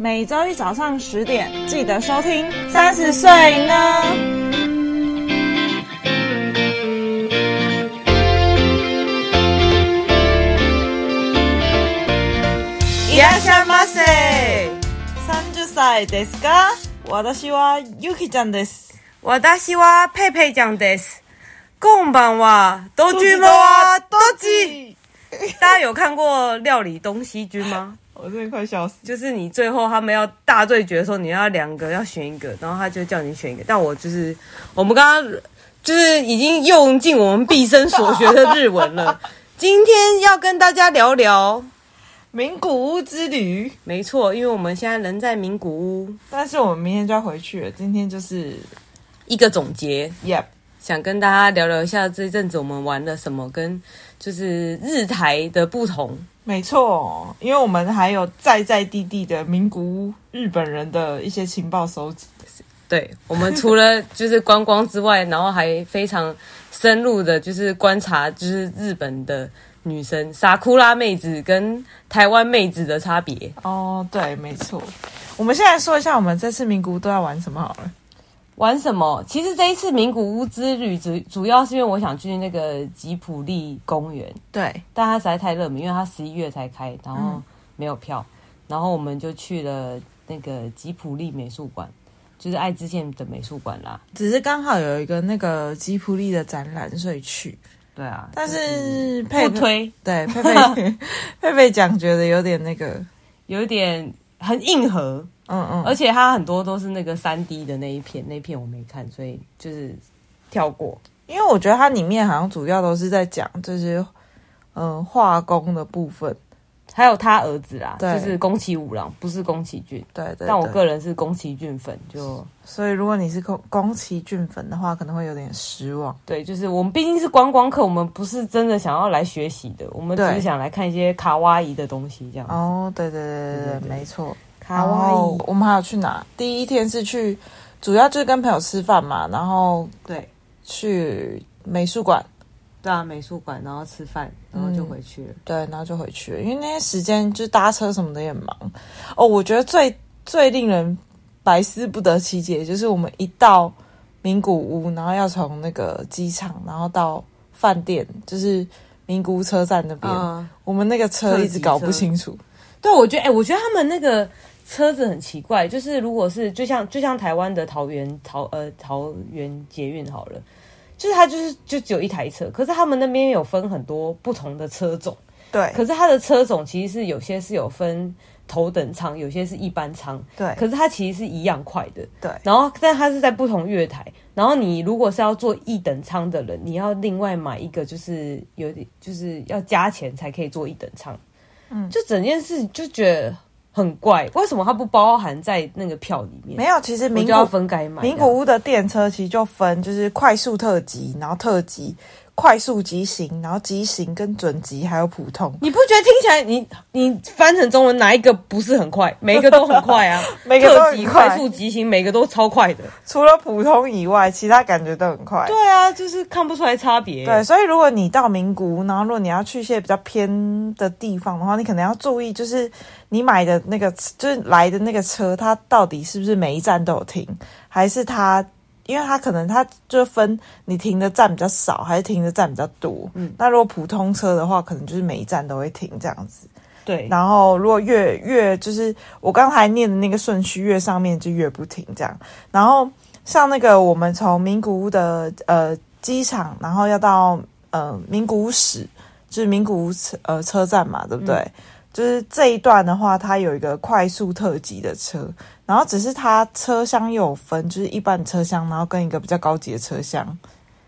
每周一早上十点记得收听。三十岁呢？いらっしゃいませ。三十歳ですか？私はユキちゃんです。私は佩佩酱です。こんばんは，都君们は都记。大家有看过《料理东西君》吗？ 我真的快笑死。就是你最后他们要大对决的时候，你要两个要选一个，然后他就叫你选一个。但我就是我们刚刚就是已经用尽我们毕生所学的日文了。今天要跟大家聊聊名古屋之旅。没错，因为我们现在人在名古屋，但是我们明天就要回去了。今天就是一个总结。Yep。想跟大家聊聊一下这一阵子我们玩了什么，跟就是日台的不同。没错，因为我们还有在在地地的名古屋日本人的一些情报收集。对，我们除了就是观光之外，然后还非常深入的，就是观察，就是日本的女生萨库拉妹子跟台湾妹子的差别。哦，对，没错。我们现在说一下，我们这次名古屋都要玩什么好了。玩什么？其实这一次名古屋之旅主主要是因为我想去那个吉普力公园，对，但它实在太热门，因为它十一月才开，然后没有票，嗯、然后我们就去了那个吉普力美术馆，就是爱知县的美术馆啦。只是刚好有一个那个吉普力的展览，所以去。对啊，但是佩不推，对 佩佩佩佩讲觉得有点那个，有点很硬核。嗯嗯，而且它很多都是那个三 D 的那一片，那一片我没看，所以就是跳过。因为我觉得它里面好像主要都是在讲这些嗯画工的部分，还有他儿子啦，对就是宫崎五郎，不是宫崎骏。对，对对，但我个人是宫崎骏粉，就所以如果你是宫宫崎骏粉的话，可能会有点失望。对，就是我们毕竟是观光客，我们不是真的想要来学习的，我们只是想来看一些卡哇伊的东西，这样子。哦，对对，对对对没错。卡哇伊，我们还有去哪？第一天是去，主要就是跟朋友吃饭嘛，然后对，去美术馆，对啊，美术馆，然后吃饭，然后就回去了。嗯、对，然后就回去了，因为那些时间就搭车什么的也很忙。哦，我觉得最最令人百思不得其解，就是我们一到名古屋，然后要从那个机场，然后到饭店，就是名古屋车站那边，嗯、我们那个车一直搞不清楚。对，我觉得，哎、欸，我觉得他们那个。车子很奇怪，就是如果是就像就像台湾的桃园桃呃桃园捷运好了，就是它就是就只有一台车，可是他们那边有分很多不同的车种，对，可是它的车种其实是有些是有分头等舱，有些是一般舱，对，可是它其实是一样快的，对，然后但它是在不同月台，然后你如果是要坐一等舱的人，你要另外买一个，就是有点就是要加钱才可以坐一等舱，嗯，就整件事就觉得。很怪，为什么它不包含在那个票里面？没有，其实名古屋要分开买。名古屋的电车其实就分，就是快速特急，然后特急、快速急行，然后急行跟准急，还有普通。你不觉得听起来你你翻成中文哪一个不是很快？每一个都很快啊，每个都很快。快速、急行，每个都超快的。除了普通以外，其他感觉都很快。对啊，就是看不出来差别。对，所以如果你到名古屋，然后如果你要去一些比较偏的地方的话，你可能要注意，就是。你买的那个就是来的那个车，它到底是不是每一站都有停，还是它，因为它可能它就分你停的站比较少，还是停的站比较多。嗯，那如果普通车的话，可能就是每一站都会停这样子。对，然后如果越越就是我刚才念的那个顺序越上面就越不停这样。然后像那个我们从名古屋的呃机场，然后要到呃名古屋市，就是名古屋车呃车站嘛，对不对？嗯就是这一段的话，它有一个快速特级的车，然后只是它车厢又有分，就是一般车厢，然后跟一个比较高级的车厢。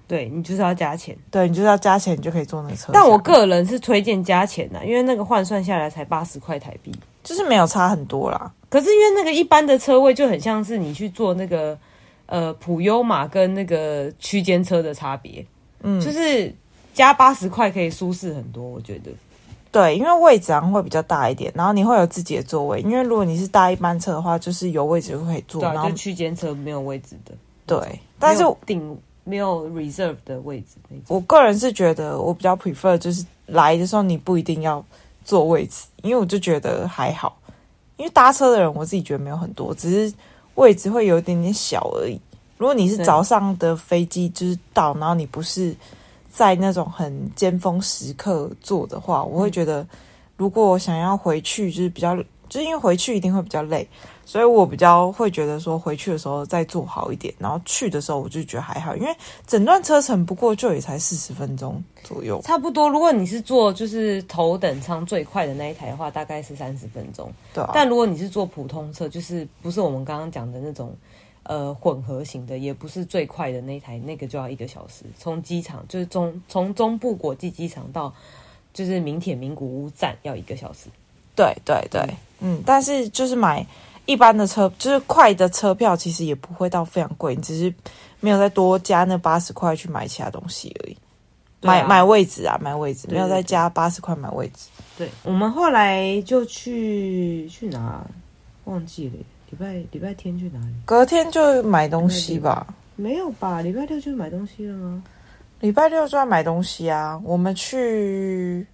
对，你就是要加钱，对，你就是要加钱，你就可以坐那个车。但我个人是推荐加钱的，因为那个换算下来才八十块台币，就是没有差很多啦。可是因为那个一般的车位就很像是你去坐那个呃普悠玛跟那个区间车的差别，嗯，就是加八十块可以舒适很多，我觉得。对，因为位置上会比较大一点，然后你会有自己的座位。因为如果你是搭一班车的话，就是有位置就可以坐。然后就区间车没有位置的。对，但是顶没有 reserve 的位置。我个人是觉得我比较 prefer 就是来的时候你不一定要坐位置，因为我就觉得还好。因为搭车的人我自己觉得没有很多，只是位置会有一点点小而已。如果你是早上的飞机就是到，然后你不是在那种很尖峰时刻坐的话，我会觉得如果我想要回去就是比较，就是因为回去一定会比较累。所以我比较会觉得说回去的时候再做好一点，然后去的时候我就觉得还好，因为整段车程不过就也才四十分钟左右，差不多。如果你是坐就是头等舱最快的那一台的话，大概是三十分钟。对啊。但如果你是坐普通车，就是不是我们刚刚讲的那种呃混合型的，也不是最快的那一台，那个就要一个小时。从机场就是中从中部国际机场到就是名铁名古屋站要一个小时。对对对，嗯，嗯，但是就是买。一般的车就是快的车票，其实也不会到非常贵，你只是没有再多加那八十块去买其他东西而已。啊、买买位置啊，买位置，没有再加八十块买位置。对，我们后来就去去哪？忘记了，礼拜礼拜天去哪里？隔天就买东西吧？没有吧？礼拜六就买东西了吗？礼拜六就要买东西啊！我们去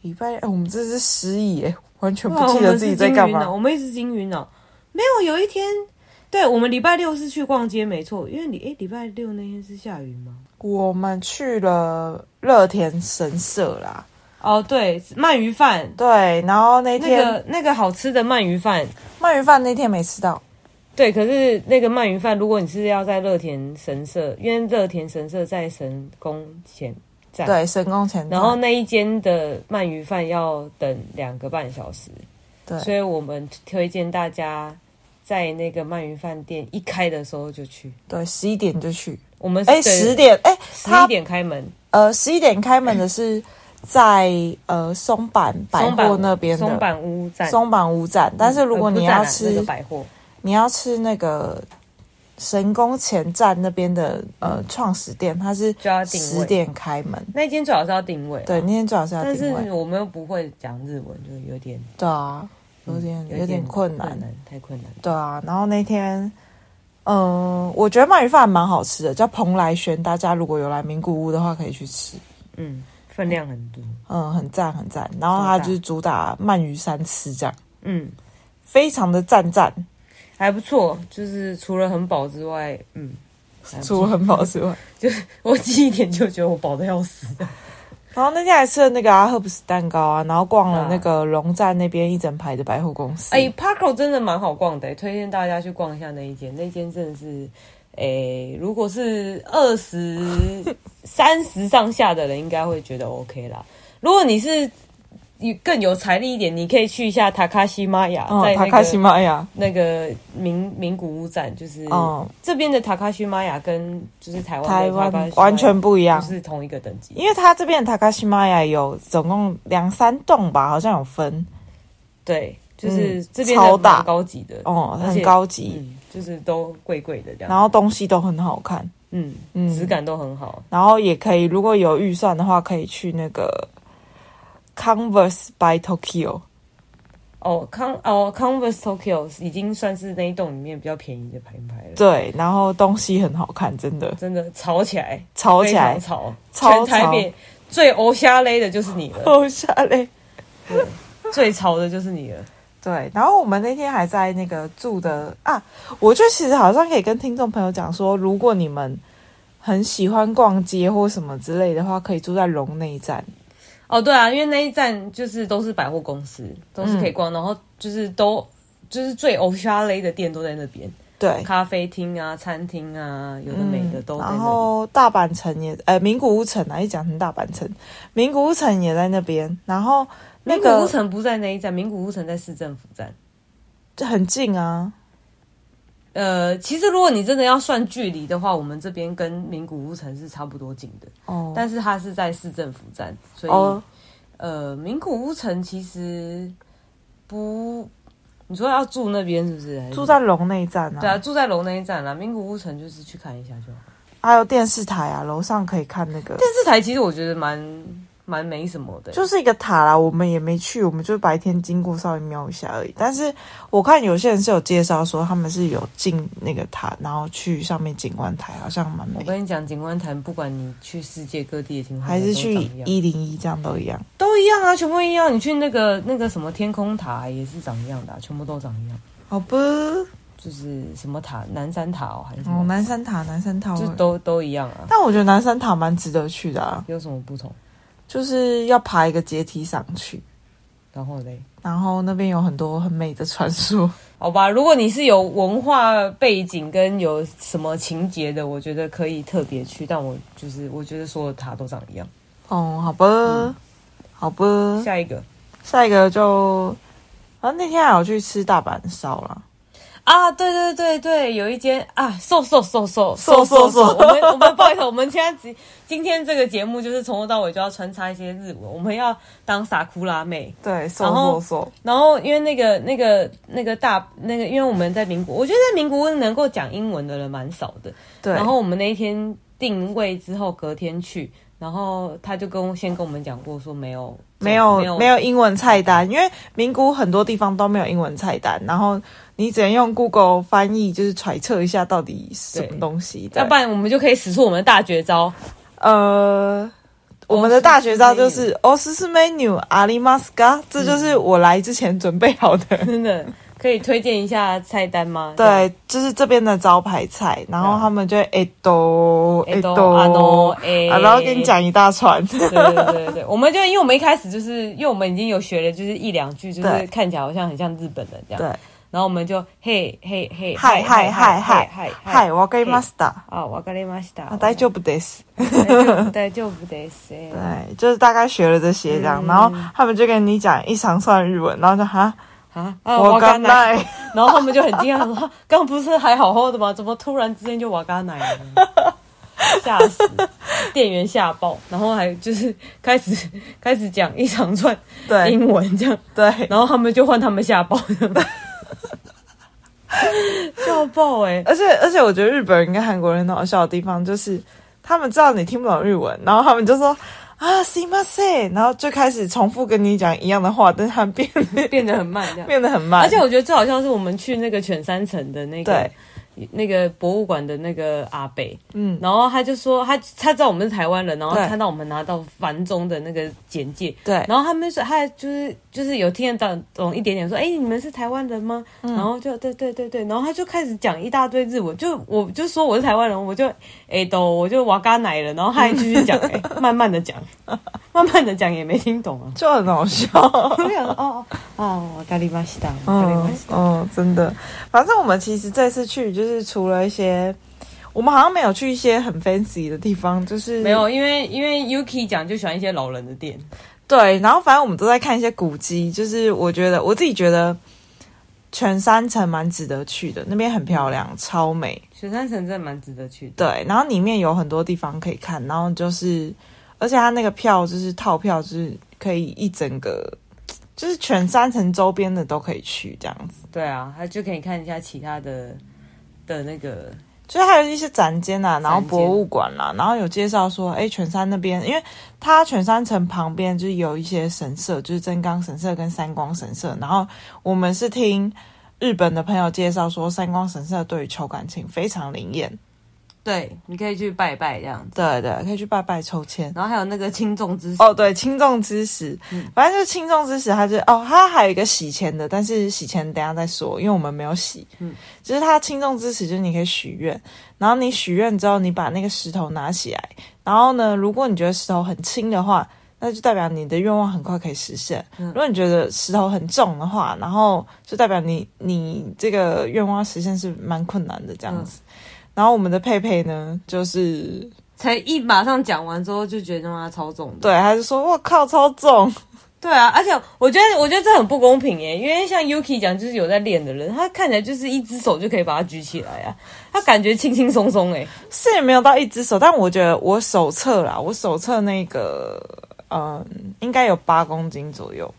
礼拜，哎，我们这是失忆哎。完全不记得自己在干嘛。我们一直惊晕了，没有。有一天，对，我们礼拜六是去逛街，没错。因为你，哎，礼拜六那天是下雨吗？我们去了乐田神社啦。哦，对，鳗鱼饭。对，然后那天那个那个好吃的鳗鱼饭，鳗鱼饭那天没吃到。对，可是那个鳗鱼饭，如果你是要在乐田神社，因为乐田神社在神宫前站。对，神宫前，然后那一间的鳗鱼饭要等两个半小时，对，所以我们推荐大家在那个鳗鱼饭店一开的时候就去，对，十一点就去。我们哎，十点哎，十一点开门，呃，十一点开门的是在呃松坂百货那边的松坂屋站，松坂屋站。但是如果你要吃、那个、百货，你要吃那个。神宫前站那边的呃创始店，它是就要十点开门。那天最好是要定位，对，那天最好是要定位。但是我们又不会讲日文，就有点对啊，有点有点困难，太困难。对啊，然后那天，嗯，我觉得鳗鱼饭蛮好吃的，叫蓬莱轩。大家如果有来名古屋的话，可以去吃。嗯，分量很多，嗯，很赞很赞。然后它就是主打鳗鱼三吃这样，嗯，非常的赞赞。还不错，就是除了很饱之外，嗯，除了很饱之外，就是我第一点就觉得我饱的要死。然后那天还吃了那个阿赫布斯蛋糕啊，然后逛了那个龙站那边一整排的百货公司。哎，Parko 真的蛮好逛的，推荐大家去逛一下那一间，那间真的是，哎，如果是二十三十上下的人，应该会觉得 OK 啦。如果你是。更有财力一点，你可以去一下塔卡西玛雅，在塔卡西玛雅那个名名古屋站，就是哦，这边的塔卡西玛雅跟就是台湾台湾完全不一样，不是同一个等级。因为它这边的塔卡西玛雅有总共两三栋吧，好像有分。对，就是这边超大高级的哦，很高级，就是都贵贵的这样，然后东西都很好看，嗯嗯，质感都很好，然后也可以，如果有预算的话，可以去那个。Converse by Tokyo，哦，Con 哦，Converse Tokyo 已经算是那一栋里面比较便宜的品牌了。对，然后东西很好看，真的，真的吵起来，吵起来，吵，全台北最欧夏勒的就是你了，欧夏勒，最潮的就是你了。对，然后我们那天还在那个住的啊，我觉得其实好像可以跟听众朋友讲说，如果你们很喜欢逛街或什么之类的话，可以住在龙内站。哦，对啊，因为那一站就是都是百货公司，都是可以逛，嗯、然后就是都就是最欧夏雷的店都在那边，对，咖啡厅啊、餐厅啊，有的没的都。然后大阪城也，呃，名古屋城啊，一讲成大阪城，名古屋城也在那边。然后那个名古屋城不在那一站，名古屋城在市政府站，这很近啊。呃，其实如果你真的要算距离的话，我们这边跟名古屋城是差不多近的。哦，但是它是在市政府站，所以、哦、呃，名古屋城其实不，你说要住那边是不是？住在龙内站啊？对啊，住在龙内站啊。名古屋城就是去看一下就好。还有电视台啊，楼上可以看那个电视台。其实我觉得蛮蛮没什么的，就是一个塔啦。我们也没去，我们就白天经过稍微瞄一下而已。但是我看有些人是有介绍说他们是有进那个塔，然后去上面景观台，好像蛮美。我跟你讲，景观台不管你去世界各地的景观台，还是去一零一这样都一样，都一样啊，全部一样。你去那个那个什么天空塔也是长一样的、啊，全部都长一样。好吧，就是什么塔，南山塔哦，还是哦，南山塔，南山塔，就都都一样啊。但我觉得南山塔蛮值得去的啊，有什么不同？就是要爬一个阶梯上去，然后嘞，然后那边有很多很美的传说。好吧，如果你是有文化背景跟有什么情节的，我觉得可以特别去。但我就是我觉得所有塔都长一样。哦，好吧，嗯、好吧。下一个，下一个就，啊，那天还有去吃大阪烧了。啊，对对对对，有一间啊，瘦瘦瘦瘦瘦瘦瘦，我们我们不好意思，我们现在今今天这个节目就是从头到尾就要穿插一些日文，我们要当傻哭拉妹，对，瘦瘦瘦，然后因为那个那个那个大那个，因为我们在民国，我觉得在名古屋能够讲英文的人蛮少的，对，然后我们那一天定位之后，隔天去。然后他就跟先跟我们讲过，说没有没有没有，没有英文菜单，因为名古屋很多地方都没有英文菜单，然后你只能用 Google 翻译，就是揣测一下到底什么东西。要不然我们就可以使出我们的大绝招。呃，我们的大绝招就是おすすめにありますか？这就是我来之前准备好的，真的。 可以推荐一下菜单吗？对，就是这边的招牌菜，然后他们就会哎都哎都啊喏哎，然后给你讲一大串。对对对对，我们就因为我们一开始就是因为我们已经有学了，就是一两句，就是看起来好像很像日本人这样。对，然后我们就嘿嘿嘿嗨嗨嗨嗨嗨嗨，わかりました啊，わかりました。大丈夫です。大丈夫です。对，就是大概学了这些这样，然后他们就跟你讲一长串日文，然后就哈。 啊啊！瓦嘎奶，然后他们就很惊讶，说：“刚 刚不是还好好的吗？怎么突然之间就瓦嘎奶了？” 吓死，店员吓爆，然后还就是开始开始讲一长串英文这样，对，然后他们就换他们吓爆，笑爆哎！而且而且，我觉得日本人跟韩国人很好笑的地方，就是他们知道你听不懂日文，然后他们就说。啊，すいません，然后就开始重复跟你讲一样的话，但是他变变得很慢，这样变得很慢。而且我觉得最好笑是我们去那个犬山城的那个。对 那个博物馆的那个阿北，嗯，然后他就说他他知道我们是台湾人，然后看到我们拿到繁中的那个简介，对，然后他们说他就是就是有听得懂一点点，说哎、欸、你们是台湾人吗？嗯、然后就对对对对，然后他就开始讲一大堆日文，就我就说我是台湾人，我就哎都我就瓦嘎奶了，然后他还继续讲，哎、欸、慢慢的讲，慢慢的讲也没听懂啊，就很好笑，我想说哦哦瓦嘎里马西达，瓦嘎里巴西达，嗯真的，反正我们其实这次去就是。就是除了一些，我们好像没有去一些很 fancy 的地方，就是没有，因为因为 Yuki 讲就喜欢一些老人的店，对，然后反正我们都在看一些古迹，就是我觉得我自己觉得全山城蛮值得去的，那边很漂亮，超美，全山城真的蛮值得去的，对，然后里面有很多地方可以看，然后就是而且它那个票就是套票，就是可以一整个。就是全山城周边的都可以去这样子，对啊，他就可以看一下其他的。的那个，就是还有一些展间啊，然后博物馆啦，然后有介绍说，哎，犬山那边，因为它犬山城旁边就是有一些神社，就是真冈神社跟三光神社，然后我们是听日本的朋友介绍说，三光神社对于求感情非常灵验。对，你可以去拜拜这样子。对对，可以去拜拜抽签，然后还有那个轻重之时。哦，对，轻重之时，嗯、反正就是轻重之时，它就哦，它还有一个洗钱的，但是洗钱等一下再说，因为我们没有洗。嗯，就是它轻重之时，就是你可以许愿，然后你许愿之后，你把那个石头拿起来，然后呢，如果你觉得石头很轻的话，那就代表你的愿望很快可以实现；嗯、如果你觉得石头很重的话，然后就代表你你这个愿望实现是蛮困难的这样子。嗯然后我们的佩佩呢，就是才一马上讲完之后就觉得他超重，对，他就说我靠超重，对啊，而且我觉得我觉得这很不公平耶，因为像 Yuki 讲就是有在练的人，他看起来就是一只手就可以把它举起来啊，他感觉轻轻松松哎，是也没有到一只手，但我觉得我手测啦，我手测那个嗯，应该有八公斤左右，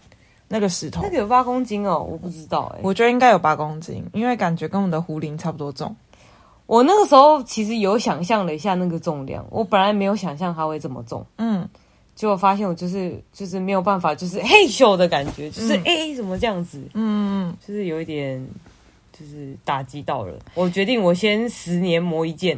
那个石头那个有八公斤哦，我不知道哎，我觉得应该有八公斤，因为感觉跟我们的壶铃差不多重。我那个时候其实有想象了一下那个重量，我本来没有想象它会这么重，嗯，结果发现我就是就是没有办法，就是 嘿咻的感觉，就是哎、嗯欸，怎么这样子？嗯，就是有一点，就是打击到了。我决定，我先十年磨一剑，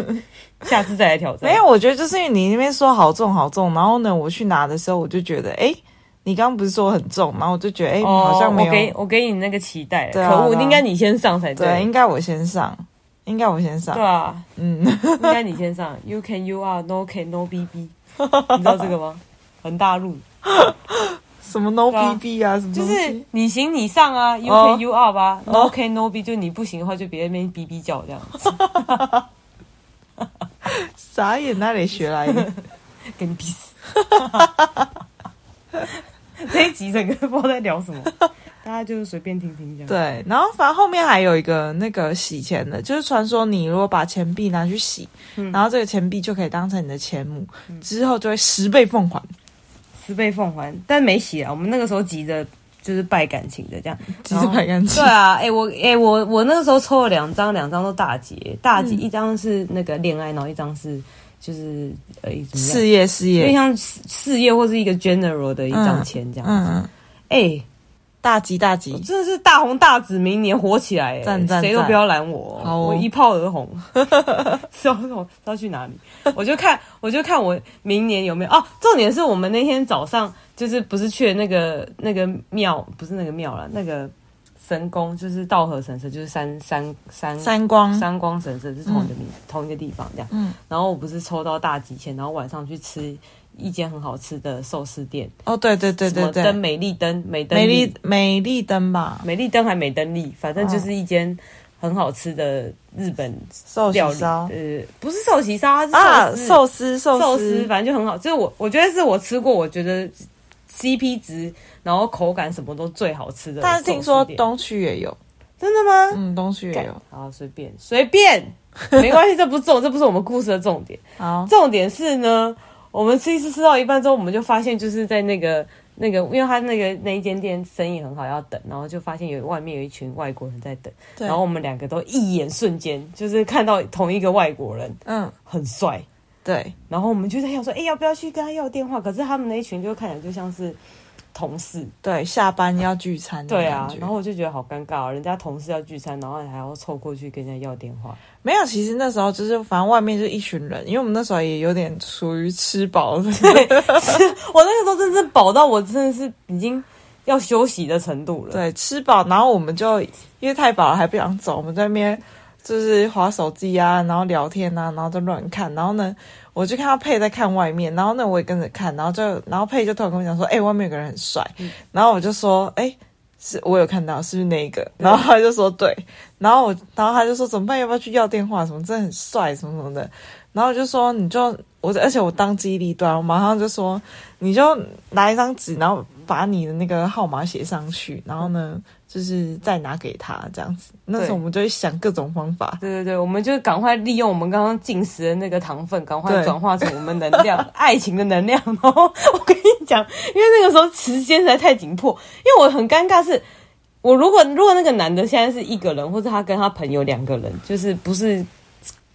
下次再来挑战。没有，我觉得就是因为你那边说好重好重，然后呢，我去拿的时候，我就觉得，哎、欸，你刚刚不是说很重，然后我就觉得，哎、欸，哦、好像没有。我给我给你那个期待，可恶，应该你先上才对。对，应该我先上，应该我先上。对啊，嗯，应该你先上。You can, you are, no can, no bb。你知道这个吗？横大陆什么 no B B 啊？什么就是你行你上啊，you can you are 吧，no can no B，就你不行的话，就别那边哔哔叫这样子。傻眼，那里学来的？跟你逼死！这一集整个不知道在聊什么，大家就是随便听听这样。对，然后反正后面还有一个那个洗钱的，就是传说你如果把钱币拿去洗，嗯、然后这个钱币就可以当成你的钱母，嗯、之后就会十倍奉还。十倍奉还，但没洗啊。我们那个时候急着就是拜感情的这样，急着拜感情。对啊，哎、欸、我哎、欸、我我那个时候抽了两张，两张都大吉，大吉、嗯、一张是那个恋爱，然后一张是就是呃事业事业，因为像事业或是一个 general 的一张钱这样子。哎、嗯。嗯欸大吉大吉，真的是大红大紫，明年火起来！赞赞，谁都不要拦我，哦、我一炮而红。知道要去哪里？我就看，我就看我明年有没有哦。重点是我们那天早上就是不是去那个那个庙，不是那个庙了，那个神宫，就是道和神社，就是三三三三光三光神社是同一个名、嗯、同一个地方这样。嗯，然后我不是抽到大吉签，然后晚上去吃。一间很好吃的寿司店。哦，对对对对对，灯美丽灯美灯美丽美丽灯吧，美丽灯还美灯丽，反正就是一间很好吃的日本寿司烧，呃，不是寿喜烧，它是寿司。寿司寿司，反正就很好，就是我我觉得是我吃过，我觉得 CP 值，然后口感什么都最好吃的。但是听说东区也有，真的吗？嗯，东区也有，好随便随便，没关系，这不重，这不是我们故事的重点，好，重点是呢。我们吃一次吃到一半之后，我们就发现就是在那个那个，因为他那个那一间店生意很好，要等，然后就发现有外面有一群外国人在等，对然后我们两个都一眼瞬间就是看到同一个外国人，嗯，很帅，对，然后我们就在想说，哎，要不要去跟他要电话？可是他们那一群就看起来就像是。同事对，下班要聚餐，对啊，然后我就觉得好尴尬哦，人家同事要聚餐，然后你还要凑过去跟人家要电话。没有，其实那时候就是反正外面就一群人，因为我们那时候也有点属于吃饱了。对，我那个时候真的是饱到我真的是已经要休息的程度了。对，吃饱，然后我们就因为太饱了还不想走，我们在那边就是划手机啊，然后聊天啊，然后就乱看，然后呢。我就看到佩在看外面，然后呢，我也跟着看，然后就，然后佩就突然跟我讲说：“哎、欸，外面有个人很帅。嗯”然后我就说：“哎、欸，是我有看到，是不是那个？”然后他就说：“对。”然后我，然后他就说：“怎么办？要不要去要电话？什么真的很帅，什么什么的。”然后我就说：“你就我，而且我当机立断，我马上就说：你就拿一张纸，然后把你的那个号码写上去，然后呢。”就是再拿给他这样子，那时候我们就会想各种方法。对对对，我们就赶快利用我们刚刚进食的那个糖分，赶快转化成我们能量、爱情的能量。然后我跟你讲，因为那个时候时间实在太紧迫，因为我很尴尬，是我如果如果那个男的现在是一个人，或者他跟他朋友两个人，就是不是。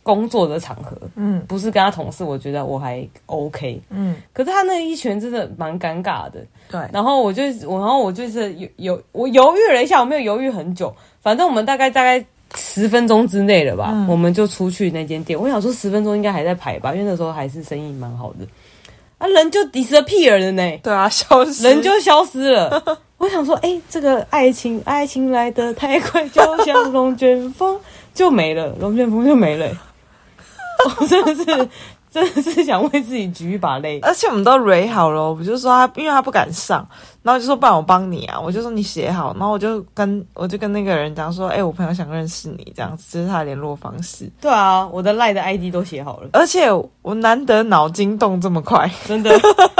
工作的场合，嗯，不是跟他同事，我觉得我还 OK，嗯，可是他那一拳真的蛮尴尬的，对。然后我就我，然后我就是有有我犹豫了一下，我没有犹豫很久，反正我们大概大概十分钟之内了吧，嗯、我们就出去那间店。我想说十分钟应该还在排吧，因为那时候还是生意蛮好的，啊，人就 disappear 了呢，对啊，消失，人就消失了。我想说，哎、欸，这个爱情爱情来得太快，就像龙卷风就没了，龙卷风就没了。我 真的是，真的是想为自己举一把泪。而且我们都 ready 好了，我就说他，因为他不敢上，然后就说不然我帮你啊。我就说你写好，然后我就跟我就跟那个人讲说，哎、欸，我朋友想认识你，这样子，这是他的联络方式。对啊，我的赖的 ID 都写好了。而且我难得脑筋动这么快，真的，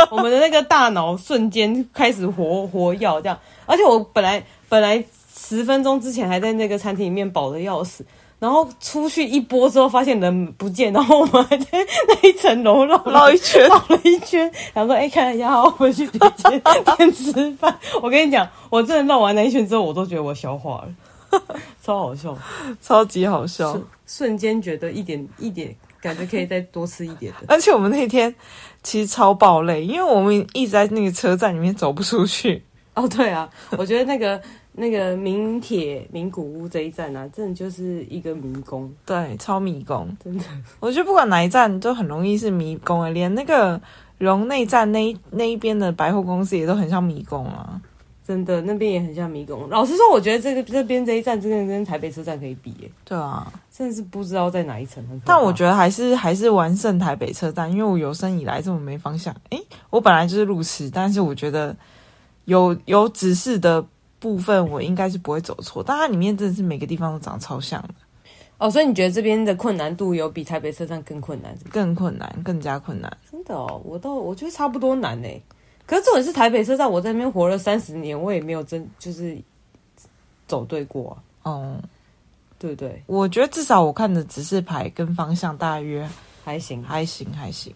我们的那个大脑瞬间开始活活跃这样。而且我本来本来十分钟之前还在那个餐厅里面饱的要死。然后出去一波之后，发现人不见，然后我们还在那一层楼绕绕一圈，绕了一圈，然后说：“哎，看一下，我回去别间店吃饭。”我跟你讲，我真的绕完那一圈之后，我都觉得我消化了，超好笑，超级好笑，瞬间觉得一点一点感觉可以再多吃一点的。而且我们那天其实超爆累，因为我们一直在那个车站里面走不出去。哦，对啊，我觉得那个那个名铁名古屋这一站啊，真的就是一个迷宫，对，超迷宫，真的。我觉得不管哪一站都很容易是迷宫啊，连那个荣内站那一那一边的百货公司也都很像迷宫啊。真的，那边也很像迷宫。老实说，我觉得这个这边这一站真的跟台北车站可以比耶。对啊，真的是不知道在哪一层。但我觉得还是还是完胜台北车站，因为我有生以来这么没方向。哎，我本来就是路痴，但是我觉得有有指示的部分，我应该是不会走错。但它里面真的是每个地方都长得超像的。哦，所以你觉得这边的困难度有比台北车站更困难？更困难，更加困难。真的哦，我倒我觉得差不多难呢。可是重点是台北车站，我在那边活了三十年，我也没有真就是走对过啊。哦、嗯，对对，我觉得至少我看的指示牌跟方向大约还行，还行，还行，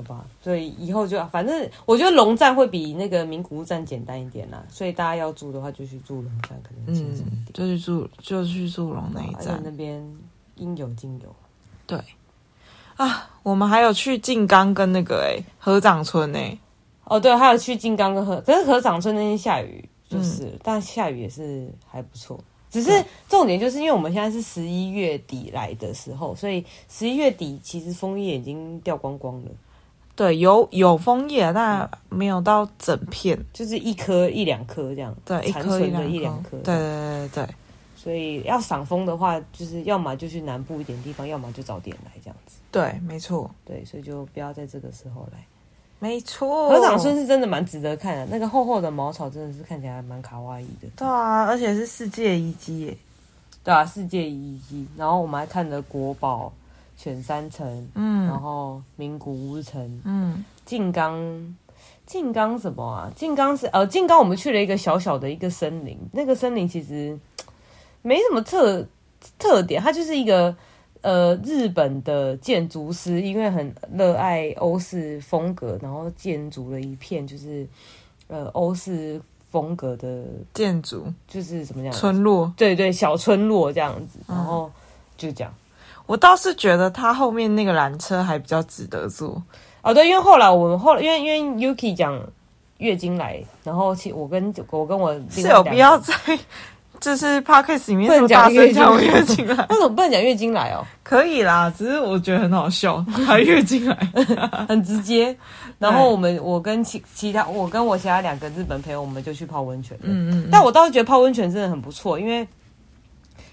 好吧。所以以后就反正我觉得龙站会比那个名古屋站简单一点啦。所以大家要住的话，就去住龙站，可能轻松一点。就去住，就去住龙那一站，那边应有尽有。对啊，我们还有去静冈跟那个哎河长村哎。哦，对，还有去静冈跟河，可是河长村那天下雨，就是，嗯、但下雨也是还不错。只是重点就是因为我们现在是十一月底来的时候，所以十一月底其实枫叶已经掉光光了。对，有有枫叶，但没有到整片，就是一颗一两颗这样。对，一颗一两颗。对对对对。所以要赏枫的话，就是要么就去南部一点地方，要么就早点来这样子。对，没错。对，所以就不要在这个时候来。没错，合掌村是真的蛮值得看的。那个厚厚的茅草真的是看起来蛮卡哇伊的。对啊，而且是世界遗迹耶。对啊，世界遗迹。然后我们还看了国宝犬山城，嗯，然后名古屋城，嗯，静冈，静冈什么啊？静冈是呃，静冈我们去了一个小小的一个森林，那个森林其实没什么特特点，它就是一个。呃，日本的建筑师因为很热爱欧式风格，然后建筑了一片就是呃欧式风格的建筑，就是怎么讲村落？对对，小村落这样子，然后就这样。我倒是觉得他后面那个缆车还比较值得坐哦。对，因为后来我们后来因为因为 Yuki 讲月经来，然后其我跟我跟我是有必要在。就是 podcast 里面不能讲月经月经来，为什么不能讲月经来哦？可以啦，只是我觉得很好笑，还月经来，很直接。然后我们，我跟其其他，我跟我其他两个日本朋友，我们就去泡温泉。嗯，嗯嗯。但我倒是觉得泡温泉真的很不错，因为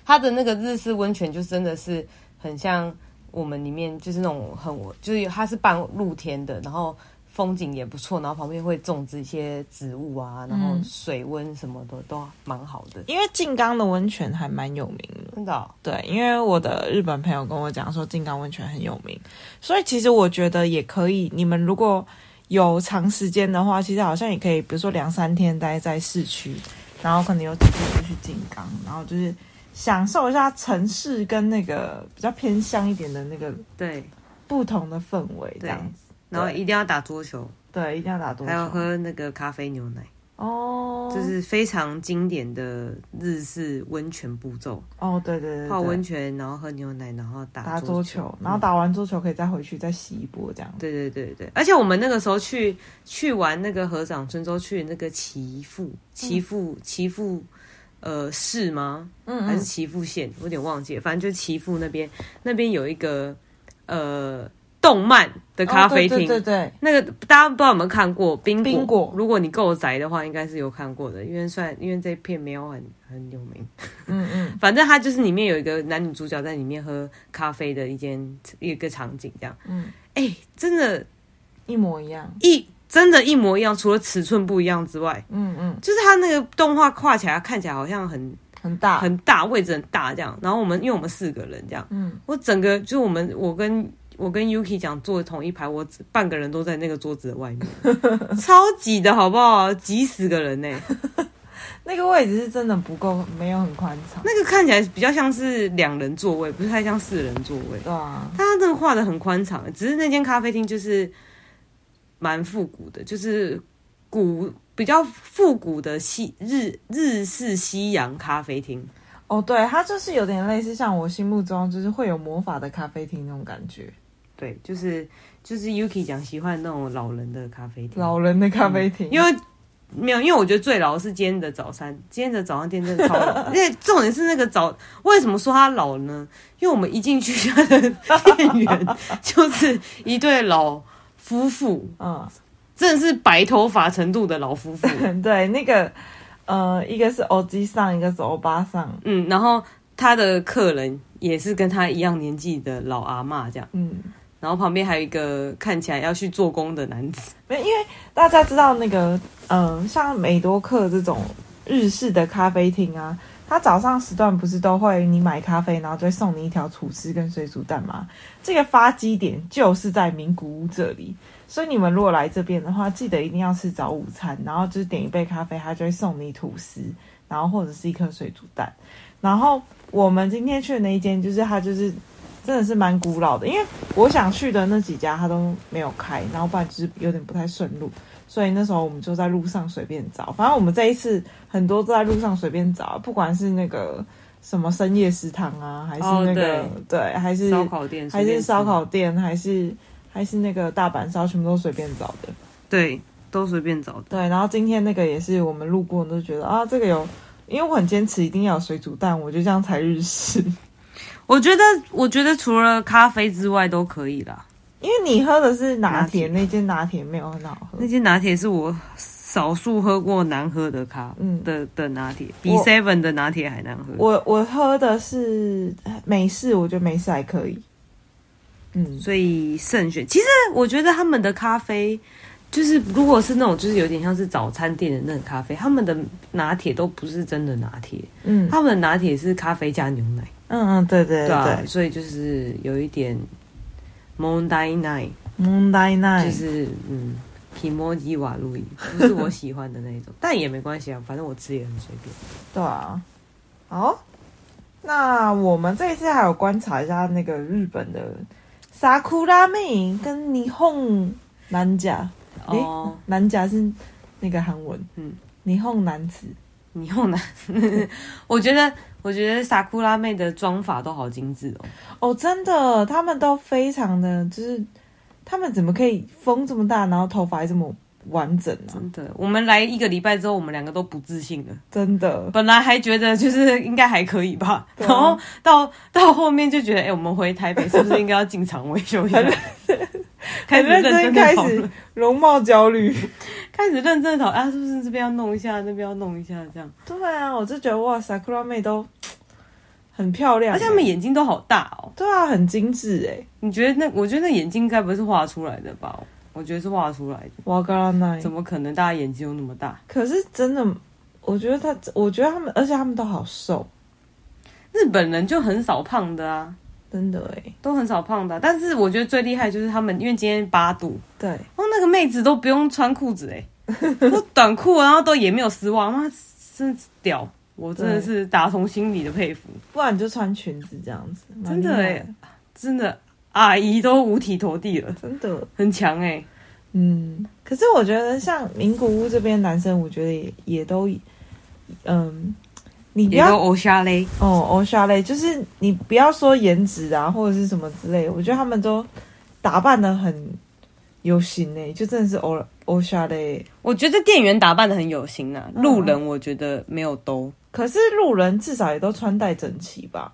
他的那个日式温泉就真的是很像我们里面就是那种很，就是它是半露天的，然后。风景也不错，然后旁边会种植一些植物啊，然后水温什么的都蛮好的。因为静冈的温泉还蛮有名的，真的哦？对，因为我的日本朋友跟我讲说静冈温泉很有名，所以其实我觉得也可以。你们如果有长时间的话，其实好像也可以，比如说两三天待在市区，然后可能有几天就去静冈，然后就是享受一下城市跟那个比较偏乡一点的那个对。不同的氛围这样子。然后一定要打桌球，对，一定要打桌球，还要喝那个咖啡牛奶。哦，就是非常经典的日式温泉步骤。哦，对对对，泡温泉，然后喝牛奶，然后打打桌球，然后打完桌球可以再回去再洗一波这样。对对对对，而且我们那个时候去去玩那个河长村州去那个岐阜岐阜岐阜呃市吗？嗯，还是岐阜县？我有点忘记了，反正就是岐阜那边那边有一个呃。动漫的咖啡厅，哦，对对那个大家不知道有没有看过冰果？冰果，如果你够宅的话，应该是有看过的，因为算因为这片没有很很有名。嗯嗯，反正它就是里面有一个男女主角在里面喝咖啡的一间一个场景，这样。嗯，哎、欸，真的，一模一样，一真的，一模一样，除了尺寸不一样之外，嗯嗯，就是它那个动画画起来看起来好像很很大很大，位置很大这样。然后我们因为我们四个人这样，嗯，我整个就我们我跟。我跟 Yuki 讲坐同一排，我半个人都在那个桌子的外面，超挤的好不好？挤死个人呢、欸！那个位置是真的不够，没有很宽敞。那个看起来比较像是两人座位，不是太像四人座位。对啊，他那个画的很宽敞，只是那间咖啡厅就是蛮复古的，就是古比较复古的西日日式西洋咖啡厅。哦，对，它就是有点类似像我心目中就是会有魔法的咖啡厅那种感觉。对，就是就是 Yuki 讲喜欢那种老人的咖啡厅，老人的咖啡厅，嗯，因为没有，因为我觉得最老是今天的早餐，今天的早餐店真的超老。因为重点是那个早，为什么说它老呢？因为我们一进去，它的店员 就是一对老夫妇，嗯，真的是白头发程度的老夫妇。对，那个呃，一个是欧吉桑，一个是欧巴桑，嗯，然后他的客人也是跟他一样年纪的老阿妈，这样，嗯。然后旁边还有一个看起来要去做工的男子，没，因为大家知道那个，嗯、呃，像美多克这种日式的咖啡厅啊，他早上时段不是都会你买咖啡，然后就会送你一条吐司跟水煮蛋吗？这个发机点就是在名古屋这里，所以你们如果来这边的话，记得一定要吃早午餐，然后就是点一杯咖啡，他就会送你吐司，然后或者是一颗水煮蛋。然后我们今天去的那一间，就是它就是。真的是蛮古老的，因为我想去的那几家它都没有开，然后不然就是有点不太顺路，所以那时候我们就在路上随便找。反正我们这一次很多都在路上随便找，不管是那个什么深夜食堂啊，还是那个、哦、对，对，还是烧烤店，还是烧烤店，还是还是那个大阪烧，全部都随便找的。对，都随便找的。对，然后今天那个也是我们路过都觉得啊，这个有，因为我很坚持一定要有水煮蛋，我就这样才日式。我觉得，我觉得除了咖啡之外都可以啦。因为你喝的是拿铁，那间拿铁没有很好喝。那间拿铁是我少数喝过难喝的咖，嗯的的拿铁，比 Seven 的拿铁还难喝。我我喝的是美式，我觉得美式还可以。嗯，所以慎选。其实我觉得他们的咖啡，就是如果是那种就是有点像是早餐店的那种咖啡，他们的拿铁都不是真的拿铁。嗯，他们的拿铁是咖啡加牛奶。嗯嗯，对对对，对、啊，所以就是有一点问题ない，问题ない，就是嗯，気持ち悪い，不是我喜欢的那一种，但也没关系啊，反正我吃也很随便。对啊，好，那我们这一次还有观察一下那个日本的萨库拉妹跟霓虹男甲，哦，男甲是那个韩文，嗯，霓虹男子。 霓虹男，我觉得，我觉得萨库拉妹的妆法都好精致哦。哦，真的，他们都非常的，就是他们怎么可以风这么大，然后头发还这么完整呢？真的，我们来一个礼拜之后，我们两个都不自信了。真的，本来还觉得就是应该还可以吧，然后到到后面就觉得，哎、欸，我们回台北是不是应该要进厂维修一下？开始认真开始容貌焦虑，开始认真的讨啊，是不是这边要弄一下，那边要弄一下，这样。对啊，我就觉得哇塞，Sakura 妹都很漂亮，而且她们眼睛都好大哦。对啊，很精致哎。你觉得那？我觉得那眼睛该不是画出来的吧？我觉得是画出来的。哇嘎那怎么可能？大家眼睛有那么大？可是真的，我觉得他，我觉得他们，而且他们都好瘦。日本人就很少胖的啊。真的哎，都很少胖的，但是我觉得最厉害就是他们，因为今天八度，对，哦，那个妹子都不用穿裤子哎，都短裤，然后都也没有丝袜，妈真屌，我真的是打从心里的佩服。不然你就穿裙子这样子，真的哎，真的阿姨都五体投地了，真的。很强哎。嗯，可是我觉得像名古屋这边男生，我觉得也也都嗯。你不要欧夏雷哦，欧夏雷就是你不要说颜值啊，或者是什么之类的，我觉得他们都打扮的很有型诶，就真的是欧欧夏雷。我觉得店员打扮的很有型啊，路人我觉得没有兜，可是路人至少也都穿戴整齐吧？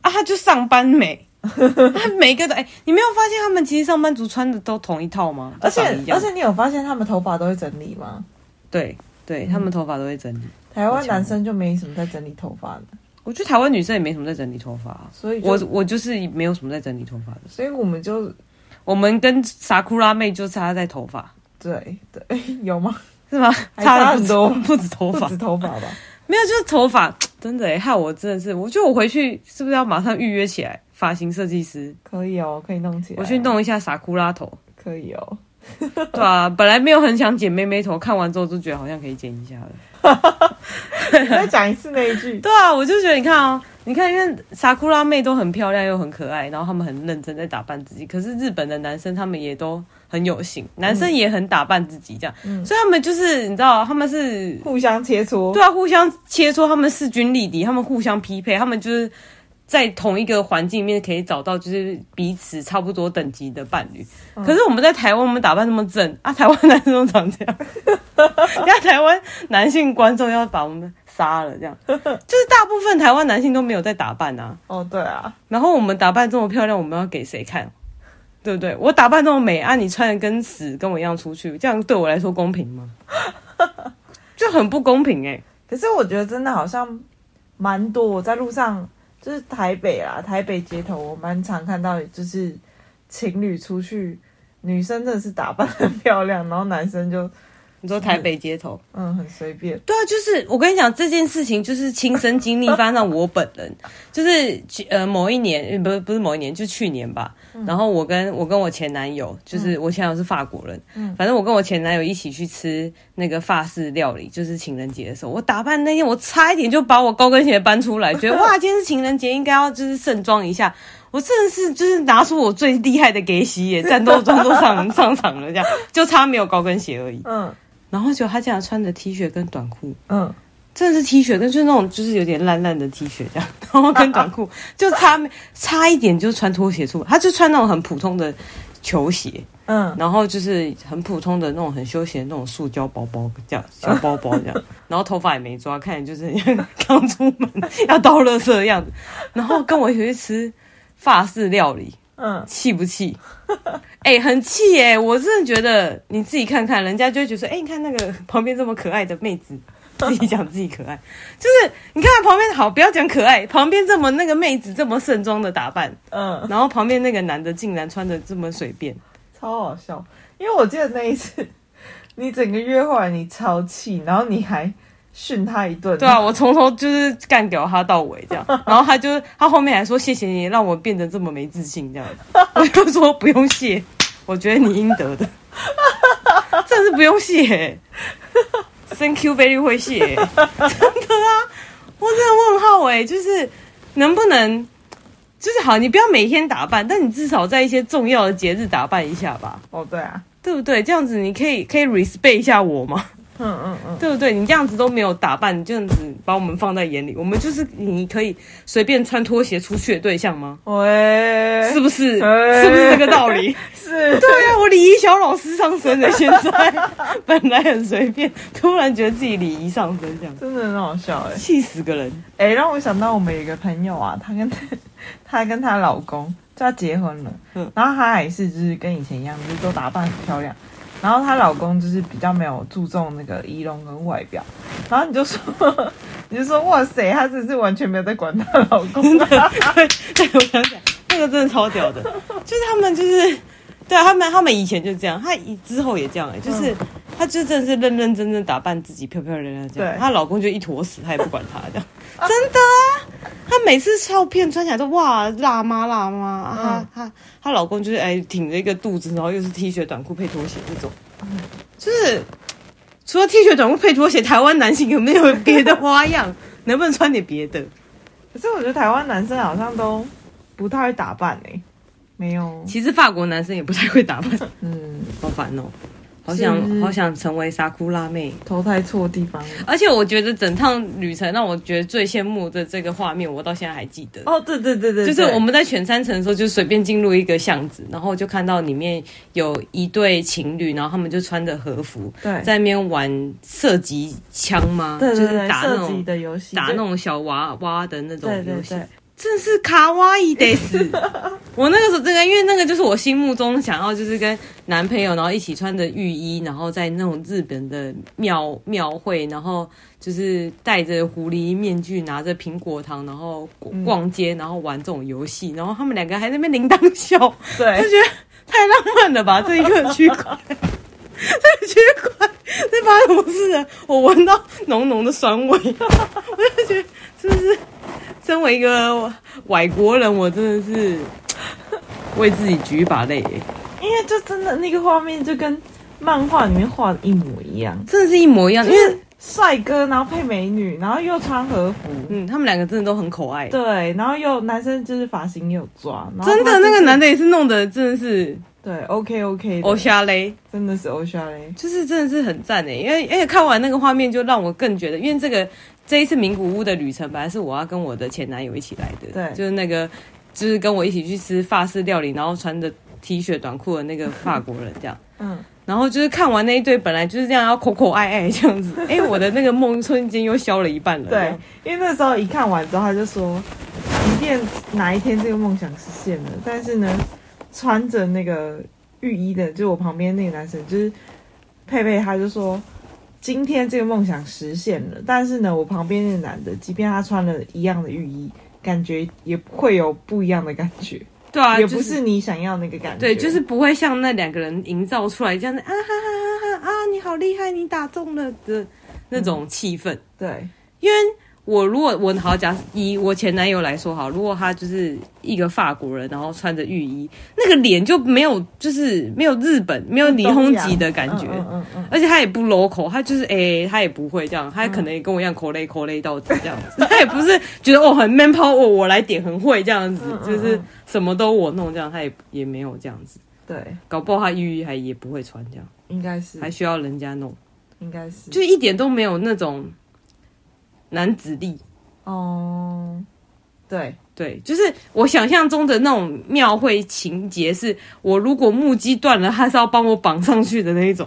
啊，他就上班美，他每个都哎，你没有发现他们其实上班族穿的都同一套吗？而且而且你有发现他们头发都会整理吗？对对，他们头发都会整理。台湾男生就没什么在整理头发的，我觉得台湾女生也没什么在整理头发，所以我我就是没有什么在整理头发的，所以我们就我们跟萨库拉妹就差在头发，对对，有吗？是吗？差很多，不止头发，不止头发吧？没有，就是头发，真的哎，害我真的是，我觉得我回去是不是要马上预约起来发型设计师？可以哦，可以弄起来，我去弄一下萨库拉头，可以哦。对啊，本来没有很想剪妹妹头，看完之后就觉得好像可以剪一下了。再讲一次那一句。对啊，我就觉得你看哦，你看，因为萨库拉妹都很漂亮又很可爱，然后他们很认真在打扮自己。可是日本的男生他们也都很有型，男生也很打扮自己这样，嗯、所以他们就是你知道，他们是互相切磋，对啊，互相切磋，他们势均力敌，他们互相匹配，他们就是在同一个环境里面可以找到就是彼此差不多等级的伴侣。嗯、可是我们在台湾，我们打扮那么正啊，台湾男生都长这样，人家台湾男性观众要把我们杀了，这样就是大部分台湾男性都没有在打扮啊。哦，对啊，然后我们打扮这么漂亮，我们要给谁看？对不对？我打扮这么美啊，你穿的跟屎跟我一样出去，这样对我来说公平吗？就很不公平哎、欸。可是我觉得真的好像蛮多，我在路上就是台北啦，台北街头我蛮常看到，就是情侣出去，女生真的是打扮很漂亮，然后男生就。你说台北街头，嗯，很随便。对啊，就是我跟你讲这件事情，就是亲身经历发生在我本人，就是呃某一年，不是不是某一年，就去年吧。嗯、然后我跟我跟我前男友，就是我前男友是法国人，嗯，反正我跟我前男友一起去吃那个法式料理，就是情人节的时候，我打扮那天，我差一点就把我高跟鞋搬出来，觉得哇，今天是情人节，应该要就是盛装一下。我真的是就是拿出我最厉害的给洗耶，战斗装都上 上场了，这样就差没有高跟鞋而已，嗯。然后就他竟然穿着 T 恤跟短裤，嗯，真的是 T 恤，跟就是那种就是有点烂烂的 T 恤这样，然后跟短裤 就差差一点就穿拖鞋出门，他就穿那种很普通的球鞋，嗯，然后就是很普通的那种很休闲的那种塑胶包包这样小包包这样，然后头发也没抓，看起来就是 刚出门要倒垃圾的样子，然后跟我一起去吃法式料理。嗯，气不气？哎、欸，很气哎！我真的觉得你自己看看，人家就会觉得说，哎、欸，你看那个 旁边这么可爱的妹子，自己讲自己可爱，就是你看旁边好，不要讲可爱，旁边这么那个妹子这么盛装的打扮，嗯，然后旁边那个男的竟然穿的这么随便，超好笑。因为我记得那一次，你整个约会你超气，然后你还。训他一顿，对啊，我从头就是干掉他到尾这样，然后他就他后面还说谢谢你让我变得这么没自信这样。子，我就说不用谢，我觉得你应得的，真的是不用谢，Thank you very 会谢，真的啊，我真的问号哎，就是能不能就是好，你不要每天打扮，但你至少在一些重要的节日打扮一下吧。哦，对啊，对不对？这样子你可以可以 respect 一下我吗？嗯嗯嗯，对不对？你这样子都没有打扮，你这样子把我们放在眼里，我们就是你可以随便穿拖鞋出去的对象吗？喂，是不是？是不是这个道理？是，对啊，我礼仪小老师上身的，现在本来很随便，突然觉得自己礼仪上身，这样真的很好笑哎，气死个人！哎，让我想到我们有一个朋友啊，她跟 她跟她老公就要结婚了，嗯，然后她还是就是跟以前一样，就是都打扮很漂亮。然后她老公就是比较没有注重那个仪容跟外表，然后你就说，你就说哇塞，她真是完全没有在管她老公 的。对，我想想，那个真的超屌的，就是他们就是，对啊，他们他们以前就这样，他之后也这样就是他就真的是认认真真打扮自己，漂漂亮亮这样，她老公就一坨屎，她也不管他这样，真的啊。她每次照片穿起来都哇辣妈辣妈啊！她她老公就是哎挺着一个肚子，然后又是 T 恤短裤配拖鞋这种，就是除了 T 恤短裤配拖鞋，台湾男性有没有别的花样？能不能穿点别的？可是我觉得台湾男生好像都不太会打扮哎、欸，没有。其实法国男生也不太会打扮，嗯，好烦哦。好想好想成为沙库拉妹，投胎错地方。而且我觉得整趟旅程让我觉得最羡慕的这个画面，我到现在还记得。哦，对对对对，就是我们在全山城的时候，就随便进入一个巷子，然后就看到里面有一对情侣，然后他们就穿着和服，对，在那边玩射击枪吗？对对对，就是打那种的游戏，打那种小娃娃的那种游戏。真是卡哇伊得死！我那个时候，真的因为那个就是我心目中想要，就是跟男朋友，然后一起穿着浴衣，然后在那种日本的庙庙会，然后就是戴着狐狸面具，拿着苹果糖，然后逛街，然后玩这种游戏，然后他们两个还在那边铃铛笑，对，就觉得太浪漫了吧！这一个区块，这个区块，这发生什么事啊？我闻到浓浓的酸味，我就觉得是不是？身为一个外国人，我真的是 为自己举一把泪，因为就真的那个画面就跟漫画里面画的一模一样，真的是一模一样。因为帅哥，然后配美女，然后又穿和服，嗯，他们两个真的都很可爱。对，然后又男生就是发型也有抓，真的那个男的也是弄得真的是对，OK OK，欧夏雷真的是欧夏雷，就是真的是很赞诶，因为而且看完那个画面就让我更觉得，因为这个这一次名古屋的旅程本来是我要跟我的前男友一起来的，对，就是那个就是跟我一起去吃法式料理，然后穿着 T 恤短裤的那个法国人这样，嗯。然后就是看完那一对，本来就是这样要口口爱爱这样子，哎，我的那个梦瞬间又消了一半了。对，因为那时候一看完之后，他就说，即便哪一天这个梦想实现了，但是呢，穿着那个浴衣的，就我旁边那个男生，就是佩佩，他就说，今天这个梦想实现了，但是呢，我旁边那个男的，即便他穿了一样的浴衣，感觉也会有不一样的感觉。对啊，也不是你想要那个感觉。对，就是不会像那两个人营造出来这样的啊哈哈哈哈啊，你好厉害，你打中了的那种气氛。嗯、对，因为。我如果我好讲，以我前男友来说好，如果他就是一个法国人，然后穿着浴衣，那个脸就没有，就是没有日本，没有霓虹级的感觉，嗯嗯嗯、而且他也不 local，他就是哎、欸，他也不会这样，他可能也跟我一样 call 累到底这样子，他也不是觉得哦很 man power，我来点很会这样子，就是什么都我弄这样，他也也没有这样子，对，搞不好他浴衣还也不会穿这样，应该是。还需要人家弄，应该是，就一点都没有那种男子力。哦，对对，就是我想象中的那种庙会情节，是我如果木屐断了，他是要帮我绑上去的那一种。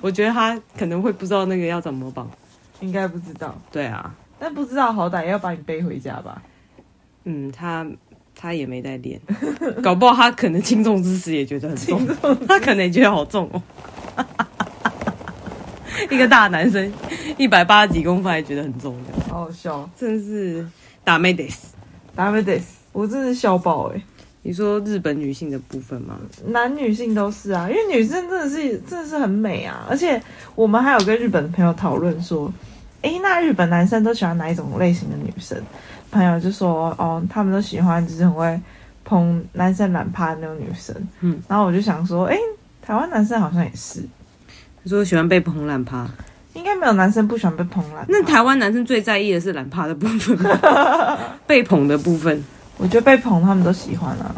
我觉得他可能会不知道那个要怎么绑，应该不知道。对啊，但不知道好歹要把你背回家吧？嗯，他他也没在练，搞不好他可能轻重之时也觉得很重，他可能也觉得好重哦。一个大男生，一百八十几公分，还觉得很重要，好好笑，真是打妹得死，打妹得死，我真是笑爆哎！你说日本女性的部分吗？男女性都是啊，因为女生真的是真的是很美啊，而且我们还有跟日本的朋友讨论说，哎，那日本男生都喜欢哪一种类型的女生？朋友就说，哦，他们都喜欢就是很会捧男生懒趴的那种女生，嗯，然后我就想说，哎，台湾男生好像也是。你说喜欢被捧懒趴，应该没有男生不喜欢被捧懒。那台湾男生最在意的是懒趴的部分，被捧的部分。我觉得被捧他们都喜欢啊。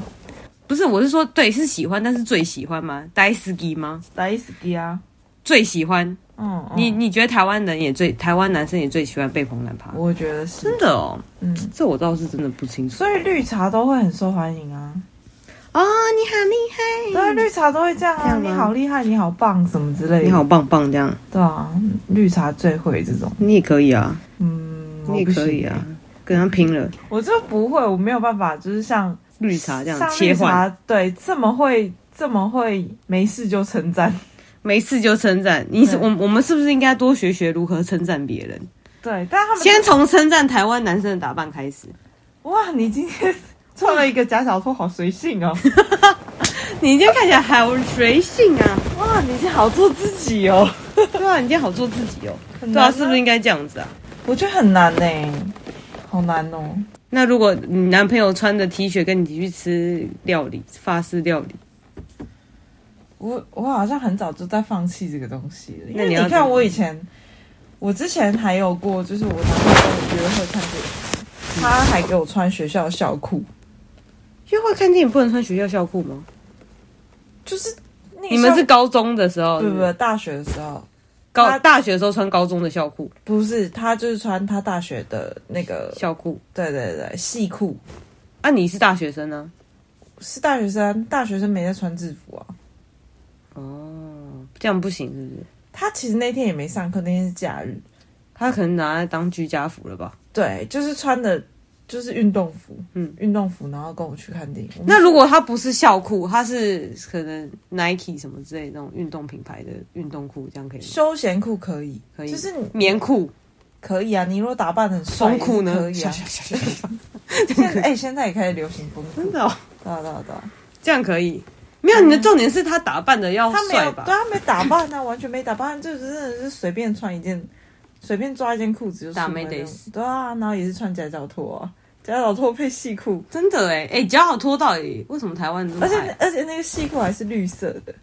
不是，我是说，对，是喜欢，但是最喜欢吗？大斯基吗？大斯基啊，最喜欢。嗯，嗯你你觉得台湾人也最，台湾男生也最喜欢被捧懒趴？我觉得是真的哦。嗯，这我倒是真的不清楚。所以绿茶都会很受欢迎啊。哦，你好厉害！对，绿茶都会这样啊，你好厉害，你好棒，什么之类的。你好棒棒，这样。对啊，绿茶最会这种。你也可以啊，嗯，你也可以啊，跟他拼了。我就不会，我没有办法，就是像绿茶这样切换。对，这么会，这么会，没事就称赞，没事就称赞。你是我，我们是不是应该多学学如何称赞别人？对，但他们先从称赞台湾男生的打扮开始。哇，你今天。穿了一个假小拖，好随性哦！你今天看起来好随性啊！哇，你今天好做自己哦！对啊，你今天好做自己哦！对啊，是不是应该这样子啊？我觉得很难呢，好难哦。那如果你男朋友穿着 T 恤跟你一起去吃料理，法式料理，我我好像很早就在放弃这个东西了。因为你看，我以前，我之前还有过，就是我男朋友约会看电影，他还给我穿学校校裤。约会看电影不能穿学校校裤吗？就是你们是高中的时候，对不对？大学的时候，高大学的时候穿高中的校裤，不是他就是穿他大学的那个校裤。对对对，细裤。啊，你是大学生呢？是大学生，大学生没在穿制服啊。哦，这样不行是不是？他其实那天也没上课，那天是假日，他可能拿来当居家服了吧？对，就是穿的。就是运动服，嗯，运动服，然后跟我去看电影。那如果他不是校裤，他是可能 Nike 什么之类的那种运动品牌的运动裤，这样可以吗？休闲裤可以，可以，就是棉裤可以啊。你如果打扮很松裤呢？可以啊。现在哎，现在也开始流行风裤，真的哦。对啊对啊对啊，这样可以。没有，你的重点是他打扮的要帅吧？对，他没打扮啊，完全没打扮，就真的是随便穿一件。随便抓一件裤子就出门，对啊，然后也是穿夹脚拖啊，夹脚拖配细裤，真的哎哎，夹脚拖到底为什么台湾？而且而且那个细裤还是绿色的，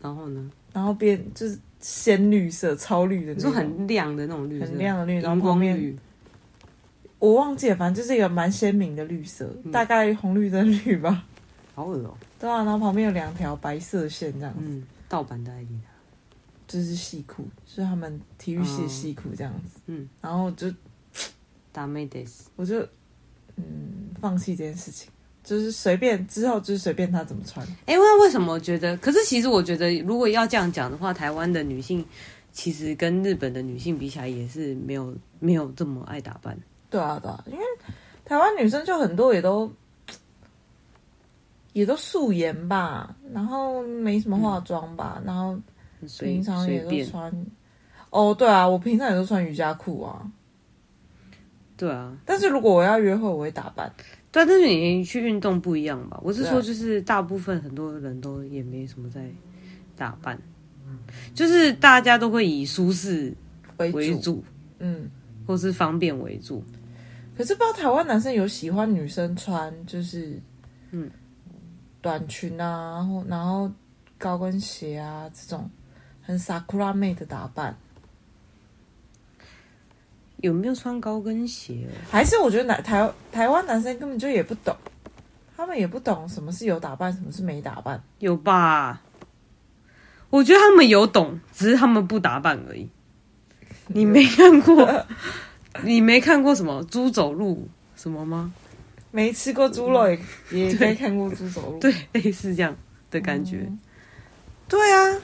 然后呢？然后变就是鲜绿色、超绿的那种，你说很亮的那种绿色，很亮的绿，然后旁边绿。我忘记了，反正就是一个蛮鲜明的绿色，嗯大概红绿灯绿吧。好恶哦、对啊，然后旁边有两条白色线这样子，嗯，盗版的 ID。就是系裤，就是他们体育系的系裤这样子。嗯，然后就ダメです。我就嗯放弃这件事情，就是随便之后就是随便他怎么穿。哎、那为什么我觉得？可是其实我觉得，如果要这样讲的话，台湾的女性其实跟日本的女性比起来，也是没有没有这么爱打扮。对啊，对啊，因为台湾女生就很多也都也都素颜吧，然后没什么化妆吧，然后很随 平常也都穿。哦，对啊，我平常也都穿瑜伽裤啊。对啊，但是如果我要约会，我会打扮。对啊，但是你去运动不一样吧？我是说，就是大部分很多人都也没什么在打扮，就是大家都会以舒适为主，为主，嗯。或是方便为主。可是不知道台湾男生有喜欢女生穿就是嗯短裙啊，然后然后高跟鞋啊这种很 sakura 妹的打扮，有没有穿高跟鞋？还是我觉得男台台湾男生根本就也不懂，他们也不懂什么是有打扮，什么是没打扮。有吧？我觉得他们有懂，只是他们不打扮而已。你没看过？你没看过什么猪走路什么吗？没吃过猪肉也 也没看过猪走路，对，类似这样的感觉。嗯对啊，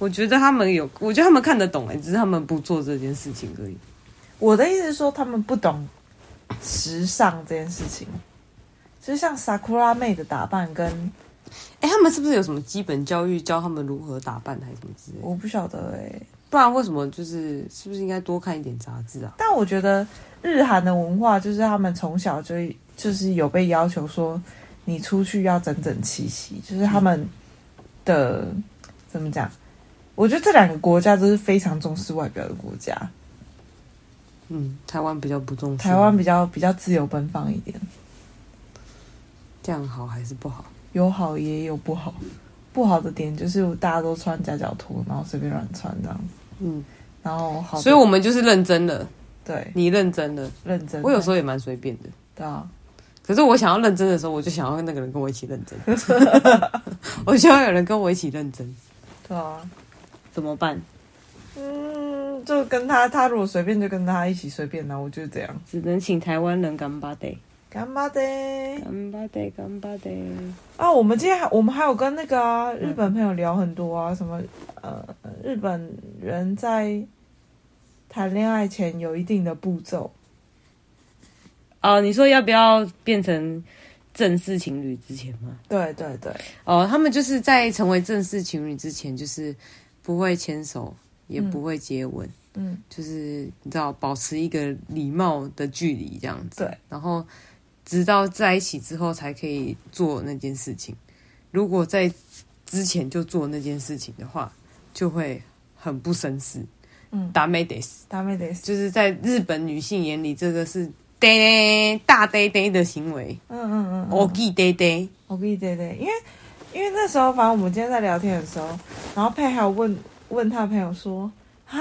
我觉得他们有，我觉得他们看得懂哎，只是他们不做这件事情而已。我的意思是说，他们不懂时尚这件事情，就是像 sakura 妹的打扮跟哎，他们是不是有什么基本教育教他们如何打扮，还是什么之类的？我不晓得哎、不然为什么就是是不是应该多看一点杂志啊？但我觉得日韩的文化就是他们从小就就是有被要求说，你出去要整整齐齐，就是他们的、怎么讲？我觉得这两个国家都是非常重视外表的国家，嗯，台湾比较不重视，台湾比较比较自由奔放一点，这样好还是不好？有好也有不好。不好的点就是大家都穿夹脚拖，然后随便乱穿这样。子，嗯，然后好，所以我们就是认真的，对。你认真的，认真。我有时候也蛮随便的。对啊，可是我想要认真的时候，我就想要那个人跟我一起认真。我希望有人跟我一起认真，对啊，怎么办？嗯，就跟他，他如果随便就跟他一起随便呢、啊，我就这样。只能请台湾人干巴得，干巴爹干巴得，干巴得。啊！我们今天还我们还有跟那个、啊、日本朋友聊很多啊，什么呃，日本人在谈恋爱前有一定的步骤。哦，你说要不要变成正式情侣之前吗？对对对，哦，他们就是在成为正式情侣之前，就是不会牵手，也不会接吻，嗯，就是你知道，保持一个礼貌的距离这样子。对，然后直到在一起之后才可以做那件事情。如果在之前就做那件事情的话，就会很不绅士。嗯，ダメです，ダメです，就是在日本女性眼里，这个是。爹大爹爹的行为，嗯嗯嗯，我记爹爹，我记爹爹，因为 因为那时候，反正我们今天在聊天的时候，然后佩还有问问他朋友说，啊，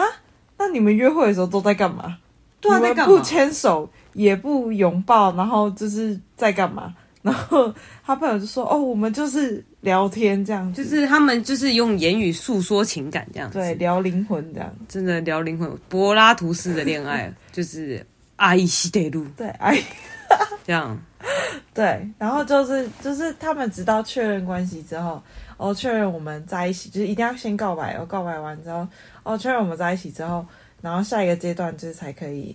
那你们约会的时候都在干嘛？对啊，你们不牵手，也不拥抱，然后就是在干嘛？然后他朋友就说，哦，我们就是聊天这样，就是他们就是用言语诉说情感这样子，对，聊灵魂这样，真的聊灵魂，柏拉图式的恋爱，就是。爱してる，对，爱，这样， 对，然后就是就是他们直到确认关系之后，哦，确认我们在一起，就是一定要先告白，哦，告白完之后，哦，确认我们在一起之后，然后下一个阶段就是才可以，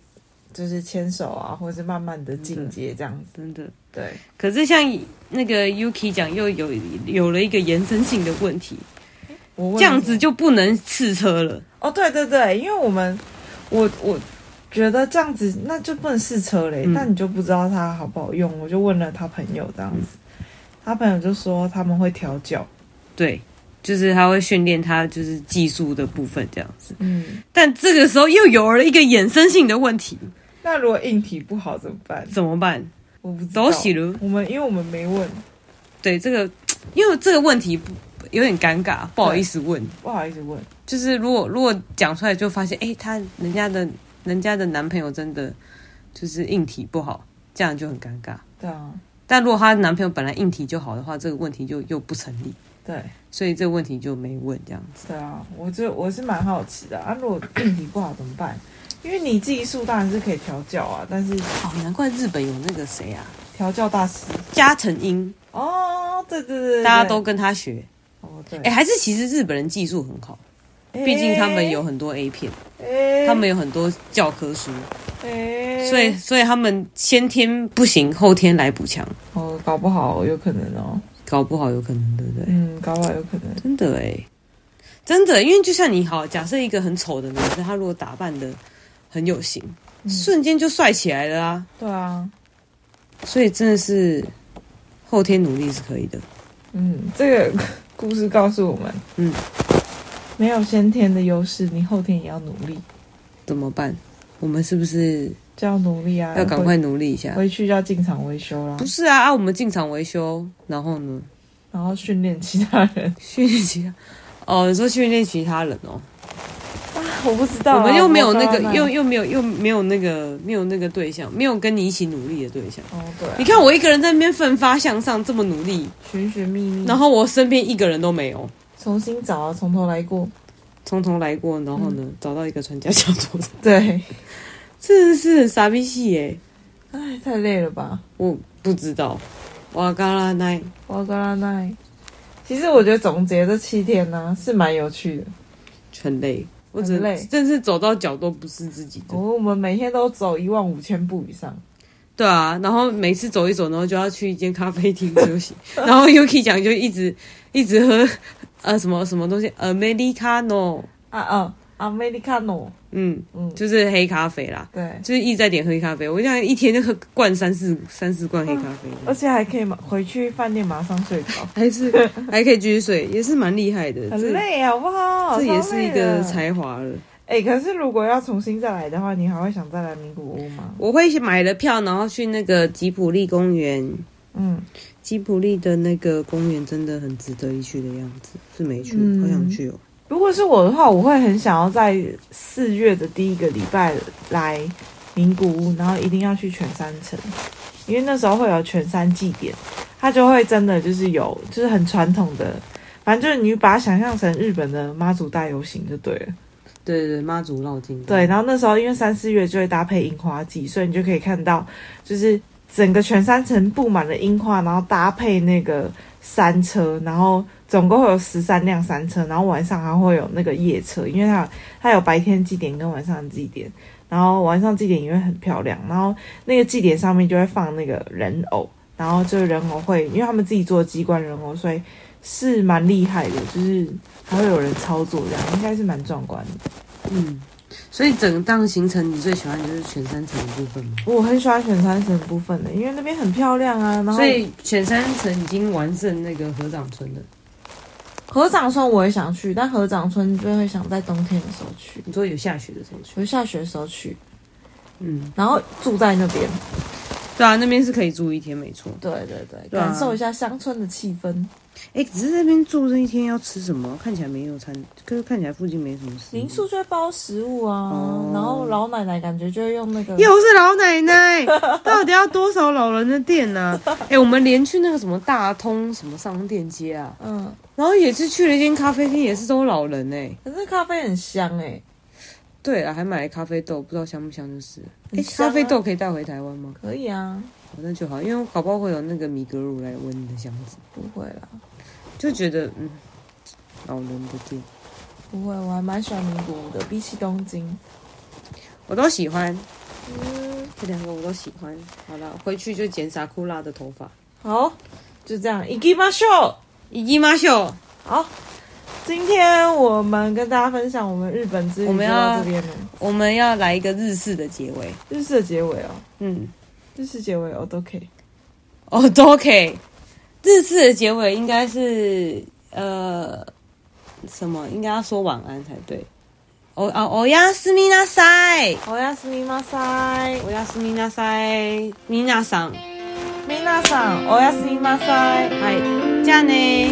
就是牵手啊，或者是慢慢的进阶这样子，真的，对。可是像那个 Yuki 讲，又有有了一个延伸性的问题，我这样子就不能试车了。哦，对对对，因为我们，我我。觉得这样子那就不能试车嘞，那、嗯、你就不知道它好不好用。我就问了他朋友这样子，嗯、他朋友就说他们会调教，对，就是他会训练他就是技术的部分这样子。嗯，但这个时候又有了一个衍生性的问题，那如果硬体不好怎么办？怎么办？我不知道。我们因为我们没问，对这个，因为这个问题不有点尴尬，不好意思问，不好意思问。就是如果如果讲出来就发现，哎、欸，他人家的人家的男朋友真的就是硬体不好，这样就很尴尬。对啊。但如果她男朋友本来硬体就好的话，这个问题就又不成立。对，所以这个问题就没问这样子。对啊，我就我是蛮好奇的啊，如果硬体不好怎么办？因为你技术当然是可以调教啊，但是哦，难怪日本有那个谁啊，调教大师加藤英哦，对对对，对，大家都跟他学哦，对，哎，还是其实日本人技术很好，毕竟他们有很多 A 片，哎，他们有很多教科书，哎，所以所以他们先天不行，后天来补强，哦，搞不好有可能哦，搞不好有可能，对不对？嗯，搞不好有可能，真的哎，真的，因为就像你好，假设一个很丑的男生，他如果打扮的。很有型，嗯、瞬间就帅起来了啊！对啊，所以真的是后天努力是可以的。嗯，这个故事告诉我们，嗯，没有先天的优势，你后天也要努力。怎么办？我们是不是就要努力啊？要赶快努力一下，回去就要进厂维修啦。不是啊，啊，我们进厂维修，然后呢？然后训练其他人，训练其他哦，你说训练其他人哦。啊我不知道、啊，我们又没有那个，又又没有，又没有那个，没有那个对象，没有跟你一起努力的对象。哦，对、啊，你看我一个人在那边奋发向上，这么努力，寻寻觅觅，然后我身边一个人都没有，重新找啊，从头来过，从头来过，然后呢，嗯、找到一个传家小作的，对，真的是傻逼戏耶，哎，太累了吧？我不知道，哇嘎拉奈，哇嘎拉奈，其实我觉得总结这七天呢、啊，是蛮有趣的，很累。我只累，真是走到脚都不是自己的。哦，我们每天都走一万五千步以上。对啊，然后每次走一走，然后就要去一间咖啡厅休息。然后 Yuki 讲就一直一直喝呃什么什么东西，Americano 啊啊。Americano，嗯嗯，就是黑咖啡啦，对，就是一直在点黑咖啡。我这样一天就喝灌三四三四罐黑咖啡，而且还可以马回去饭店马上睡着，还是还可以继续睡，也是蛮厉害的。很累好不好？这也是一个才华了。哎，可是如果要重新再来的话，你还会想再来名古屋吗？我会买了票，然后去那个吉普力公园。嗯，吉普力的那个公园真的很值得一去的样子，是没去，好想去哦。如果是我的话，我会很想要在四月的第一个礼拜来名古屋，然后一定要去全山城，因为那时候会有全山祭典，它就会真的就是有，就是很传统的，反正就是你把它想象成日本的妈祖大游行就对了。对对对，妈祖绕境。对，然后那时候因为三四月就会搭配樱花季，所以你就可以看到，就是整个全山城布满了樱花，然后搭配那个山车，然后。总共会有十三辆山车，然后晚上还会有那个夜车，因为它它有白天祭典跟晚上的祭典，然后晚上祭典也会很漂亮，然后那个祭典上面就会放那个人偶，然后这个人偶会，因为他们自己做机关人偶，所以是蛮厉害的，就是还会有人操作这样，应该是蛮壮观的。嗯，所以整趟行程你最喜欢的就是全山城的部分吗？我很喜欢全山城的部分的，因为那边很漂亮啊。然后所以全山城已经完胜那个合掌村了。合掌村我也想去，但合掌村就会想在冬天的时候去。你说有下雪的时候去？有下雪的时候去，嗯，然后住在那边。对啊，那边是可以住一天，没错。对对对，对啊、感受一下乡村的气氛。哎、欸，只是那边住这一天要吃什么？看起来没有餐，可是看起来附近没什么食物。民宿就会包食物啊，哦、然后老奶奶感觉就会用那个。又是老奶奶，到底要多少老人的店呢、啊？哎、欸，我们连去那个什么大通什么商店街啊，嗯，然后也是去了一间咖啡厅，也是都老人哎、欸。可是咖啡很香哎、欸。对了，还买了咖啡豆，不知道香不香就是。哎、啊欸，咖啡豆可以带回台湾吗？可以啊，那就好，因为我搞不好会有那个米格鲁来闻你的箱子。不会啦。就觉得嗯，老人的店不会，我还蛮喜欢名古屋的，比起东京，我都喜欢。嗯，这两个我都喜欢。好了，回去就剪萨库拉的头发。好，就这样。行きましょう，行きましょう。好， 今天我们跟大家分享我们日本之旅就到这边了。我们要来一个日式的结尾，日式的结尾哦。嗯，日式结尾哦都可以，哦都可以。日式的结尾应该是呃什么？应该要说晚安才对。哦哦，おやすみなさい。おやすみなさい。おやすみなさい。皆さん。皆さん、おやすみなさい。はい。じゃあね